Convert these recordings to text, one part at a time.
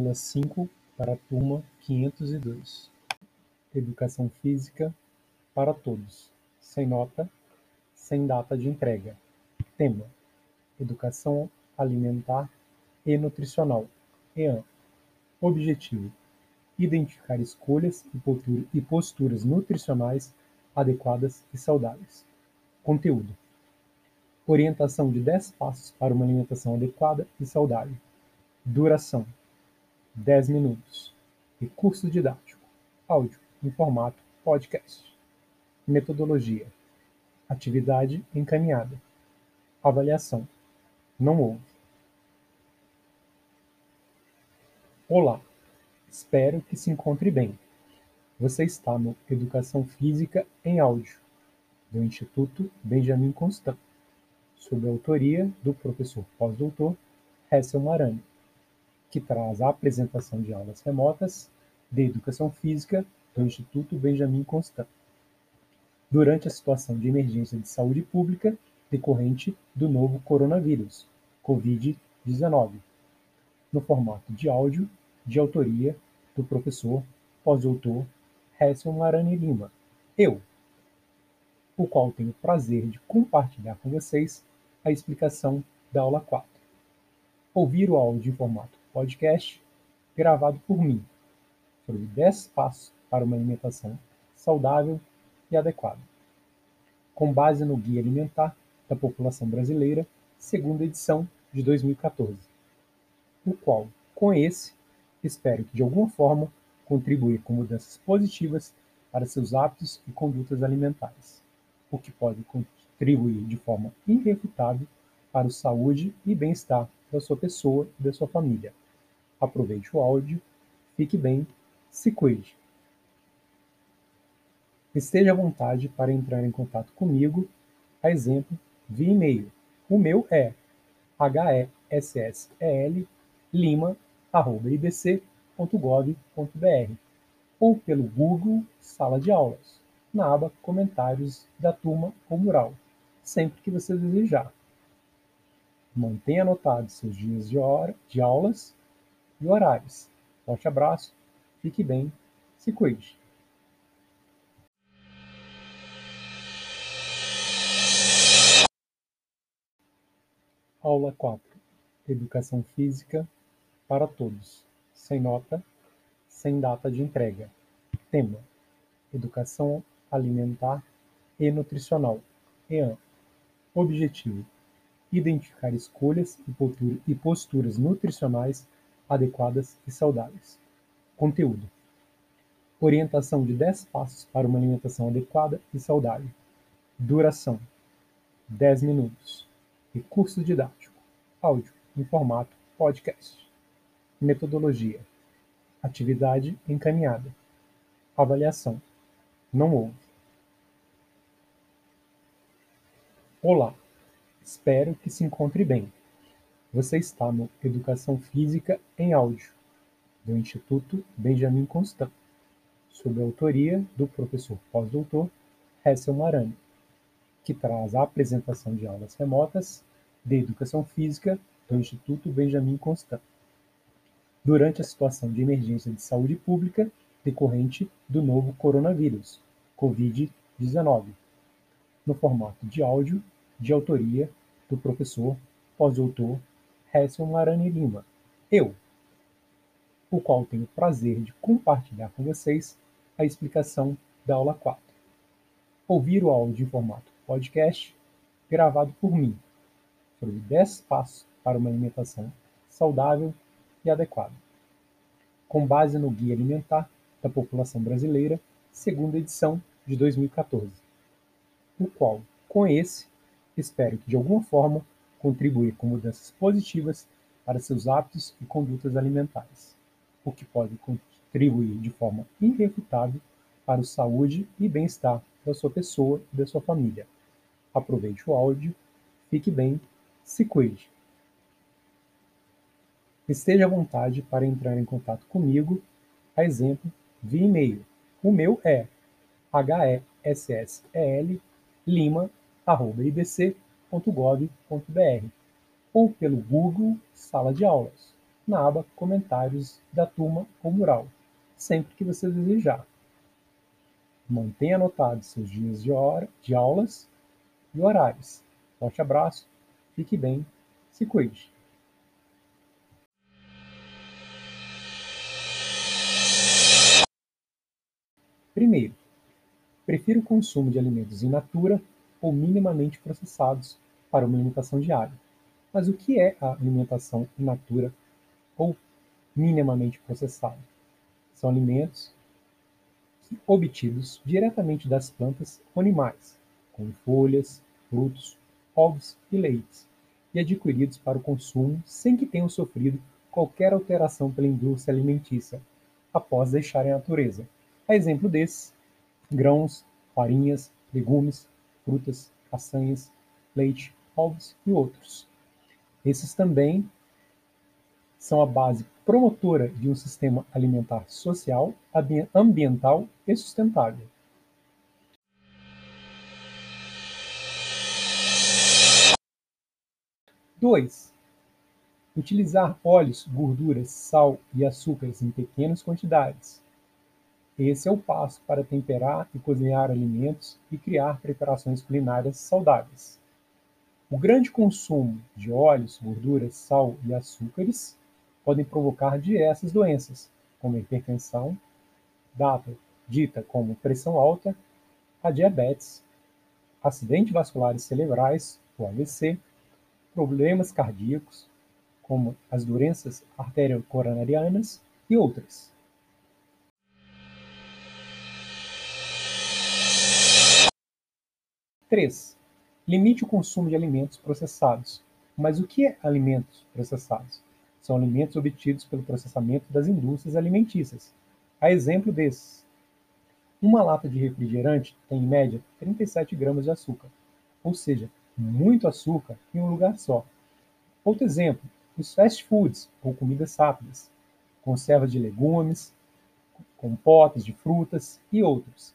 Aula cinco para a turma quinhentos e dois: Educação Física para todos, sem nota, sem data de entrega. Tema: Educação Alimentar e Nutricional (EAN). Objetivo: identificar escolhas e posturas nutricionais adequadas e saudáveis. Conteúdo: orientação de 10 passos para uma alimentação adequada e saudável. Duração: 10 minutos. Recurso didático: áudio em formato podcast. Metodologia: atividade encaminhada. Avaliação: não houve. Olá, espero que se encontre bem. Você está no Educação Física em Áudio, do Instituto Benjamin Constant, sob a autoria do professor pós-doutor Hessel Marani, que traz a apresentação de aulas remotas de Educação Física do Instituto Benjamin Constant, durante a situação de emergência de saúde pública decorrente do novo coronavírus, Covid-19, no formato de áudio de autoria do professor pós-doutor Hesson Marani Lima, eu, o qual tenho o prazer de compartilhar com vocês a explicação da aula 4. Ouvir o áudio em formato podcast, gravado por mim, sobre 10 passos para uma alimentação saudável e adequada, com base no Guia Alimentar da População Brasileira, segunda edição de 2014, o qual, com esse, espero que de alguma forma contribuir com mudanças positivas para seus hábitos e condutas alimentares, o que pode contribuir de forma irrefutável para a saúde e bem-estar da sua pessoa e da sua família. Aproveite o áudio, fique bem, se cuide. Esteja à vontade para entrar em contato comigo, a exemplo, via e-mail. O meu é hessel.lima.ibc.com www.gov.br ou pelo Google Sala de Aulas, na aba Comentários da turma ou mural, sempre que você desejar. Mantenha anotados seus dias de, hora, de aulas e horários. Forte abraço, fique bem, se cuide. Aula 4 Educação Física para Todos sem nota, sem data de entrega. Tema: Educação Alimentar e Nutricional. EAN. Objetivo: identificar escolhas e posturas nutricionais adequadas e saudáveis. Conteúdo: orientação de 10 passos para uma alimentação adequada e saudável. Duração: 10 minutos. Recurso didático: áudio em formato podcast. Metodologia: atividade encaminhada. Avaliação: não houve. Olá, espero que se encontre bem. Você está no Educação Física em Áudio, do Instituto Benjamin Constant, sob a autoria do professor pós-doutor Hessel Marani, que traz a apresentação de aulas remotas de Educação Física do Instituto Benjamin Constant durante a situação de emergência de saúde pública decorrente do novo coronavírus, Covid-19, no formato de áudio de autoria do professor pós-doutor Hesson Marani Lima, eu, o qual tenho o prazer de compartilhar com vocês a explicação da aula 4. Ouvir o áudio em formato podcast, gravado por mim, sobre 10 passos para uma alimentação saudável e adequado, com base no Guia Alimentar da População Brasileira, segunda edição de 2014, o qual, com esse, espero que de alguma forma contribuir com mudanças positivas para seus hábitos e condutas alimentares, o que pode contribuir de forma irrefutável para a saúde e bem-estar da sua pessoa e da sua família. Aproveite o áudio, fique bem, se cuide. Esteja à vontade para entrar em contato comigo, a exemplo, via e-mail. O meu é hessel.lima.ibc.gov.br ou pelo Google Sala de Aulas, na aba Comentários da turma ou mural, sempre que você desejar. Mantenha anotados seus dias de, hora, de aulas e horários. Forte abraço, fique bem, se cuide. Primeiro, prefiro o consumo de alimentos in natura ou minimamente processados para uma alimentação diária. Mas o que é a alimentação in natura ou minimamente processada? São alimentos obtidos diretamente das plantas ou animais, como folhas, frutos, ovos e leites, e adquiridos para o consumo sem que tenham sofrido qualquer alteração pela indústria alimentícia após deixarem a natureza. A exemplo desses, grãos, farinhas, legumes, frutas, castanhas, leite, ovos e outros. Esses também são a base promotora de um sistema alimentar social, ambiental e sustentável. Dois, utilizar óleos, gorduras, sal e açúcares em pequenas quantidades. Esse é o passo para temperar e cozinhar alimentos e criar preparações culinárias saudáveis. O grande consumo de óleos, gorduras, sal e açúcares podem provocar diversas doenças, como hipertensão, dita como pressão alta, a diabetes, acidentes vasculares cerebrais, o AVC, problemas cardíacos, como as doenças arteriocoronarianas e outras. Três, limite o consumo de alimentos processados. Mas o que é alimentos processados? são alimentos obtidos pelo processamento das indústrias alimentícias. A exemplo desses, uma lata de refrigerante tem em média 37 gramas de açúcar, ou seja, muito açúcar em um lugar só. Outro exemplo, os fast foods ou comidas rápidas, conservas de legumes, compotas de frutas e outros.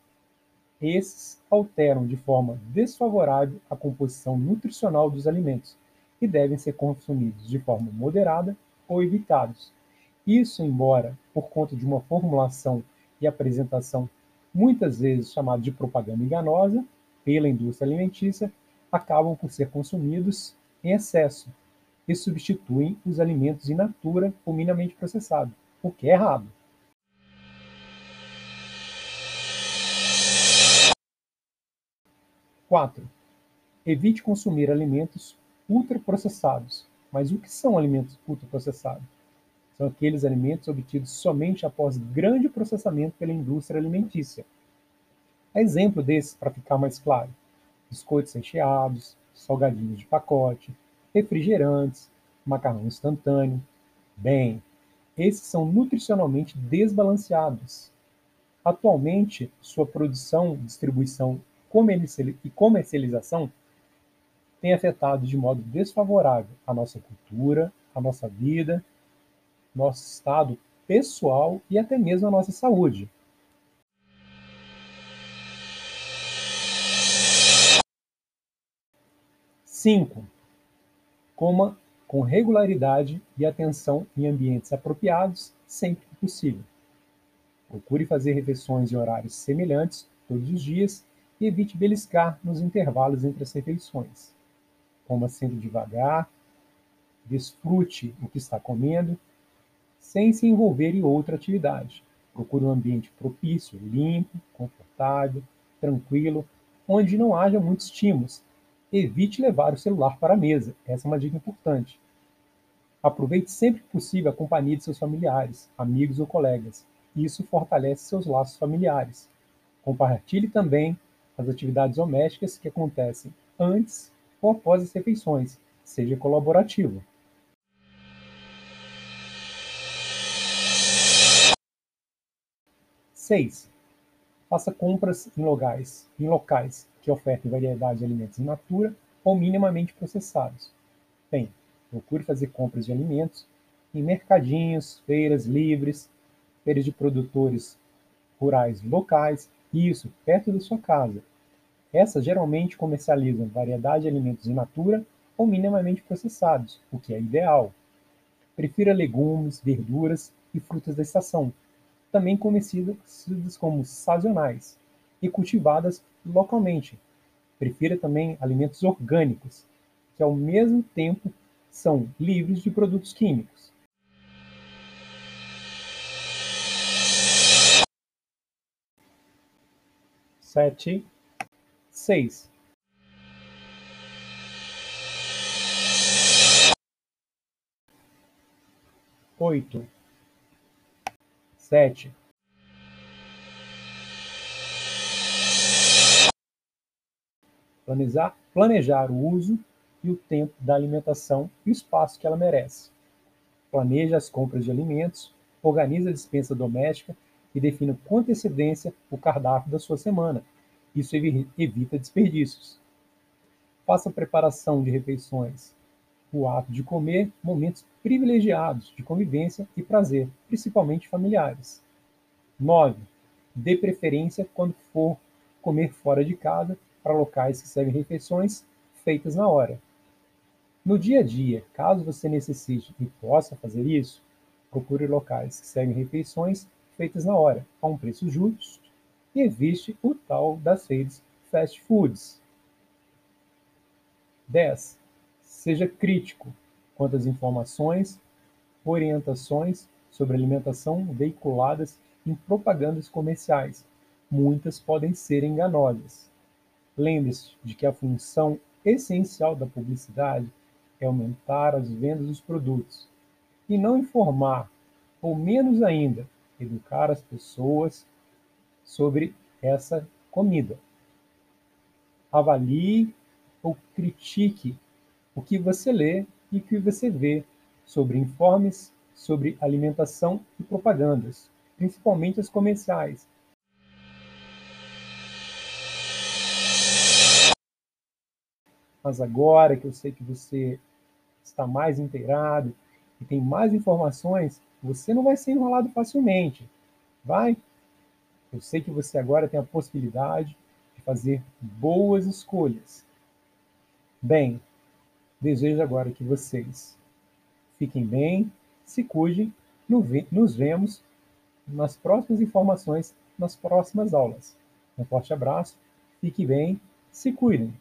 Esses alteram de forma desfavorável a composição nutricional dos alimentos e devem ser consumidos de forma moderada ou evitados. Isso, embora por conta de uma formulação e apresentação muitas vezes chamada de propaganda enganosa pela indústria alimentícia, acabam por ser consumidos em excesso e substituem os alimentos in natura ou minimamente processados, o que é errado. Quatro. Evite consumir alimentos ultraprocessados, mas o que são alimentos ultraprocessados? São aqueles alimentos obtidos somente após grande processamento pela indústria alimentícia. A exemplo desses, para ficar mais claro, biscoitos recheados, salgadinhos de pacote, refrigerantes, macarrão instantâneo. Bem, esses são nutricionalmente desbalanceados. Atualmente, sua produção, distribuição e comercialização tem afetado de modo desfavorável a nossa cultura, a nossa vida, nosso estado pessoal e até mesmo a nossa saúde. Cinco, coma com regularidade e atenção em ambientes apropriados sempre que possível. Procure fazer refeições em horários semelhantes todos os dias e evite beliscar nos intervalos entre as refeições coma sempre devagar, desfrute o que está comendo, sem se envolver em outra atividade. Procure um ambiente propício, limpo, confortável, tranquilo, onde não haja muitos estímulos. Evite levar o celular para a mesa, essa é uma dica importante. Aproveite sempre que possível a companhia de seus familiares, amigos ou colegas. Isso fortalece seus laços familiares. Compartilhe também as atividades domésticas que acontecem antes ou após as refeições. Seja colaborativo. Seis. Faça compras em locais, em locais que ofertem variedade de alimentos in natura ou minimamente processados. Bem, procure fazer compras de alimentos em mercadinhos, feiras livres, feiras de produtores rurais locais, isso perto da sua casa, essas geralmente comercializam variedade de alimentos in natura ou minimamente processados, o que é ideal. Prefira legumes, verduras e frutas da estação, também conhecidas como sazonais, e cultivadas localmente. Prefira também alimentos orgânicos, que ao mesmo tempo são livres de produtos químicos. Sete, seis. Oito, sete, planejar, planejar o uso e o tempo da alimentação e o espaço que ela merece. Planeje as compras de alimentos, organize a dispensa doméstica e defina com antecedência o cardápio da sua semana. Isso evita desperdícios. Faça preparação de refeições, o ato de comer, momentos privilegiados de convivência e prazer, principalmente familiares. 9. Dê preferência quando for comer fora de casa para locais que servem refeições feitas na hora. No dia a dia, caso você necessite e possa fazer isso, procure locais que servem refeições feitas na hora, a um preço justo, e evite o tal das redes fast foods. 10. Seja crítico quanto às informações, orientações sobre alimentação veiculadas em propagandas comerciais. Muitas podem ser enganosas. Lembre-se de que a função essencial da publicidade é aumentar as vendas dos produtos, e não informar, ou menos ainda, educar as pessoas sobre essa comida. Avalie ou critique o que você lê e o que você vê sobre informes sobre alimentação e propagandas, principalmente as comerciais. Mas agora que eu sei que você está mais inteirado e tem mais informações, você não vai ser enrolado facilmente. Vai? Eu sei que você agora tem a possibilidade de fazer boas escolhas. Bem, desejo agora que vocês fiquem bem, se cuidem, nos vemos nas próximas informações, nas próximas aulas. Um forte abraço, fique bem, se cuidem.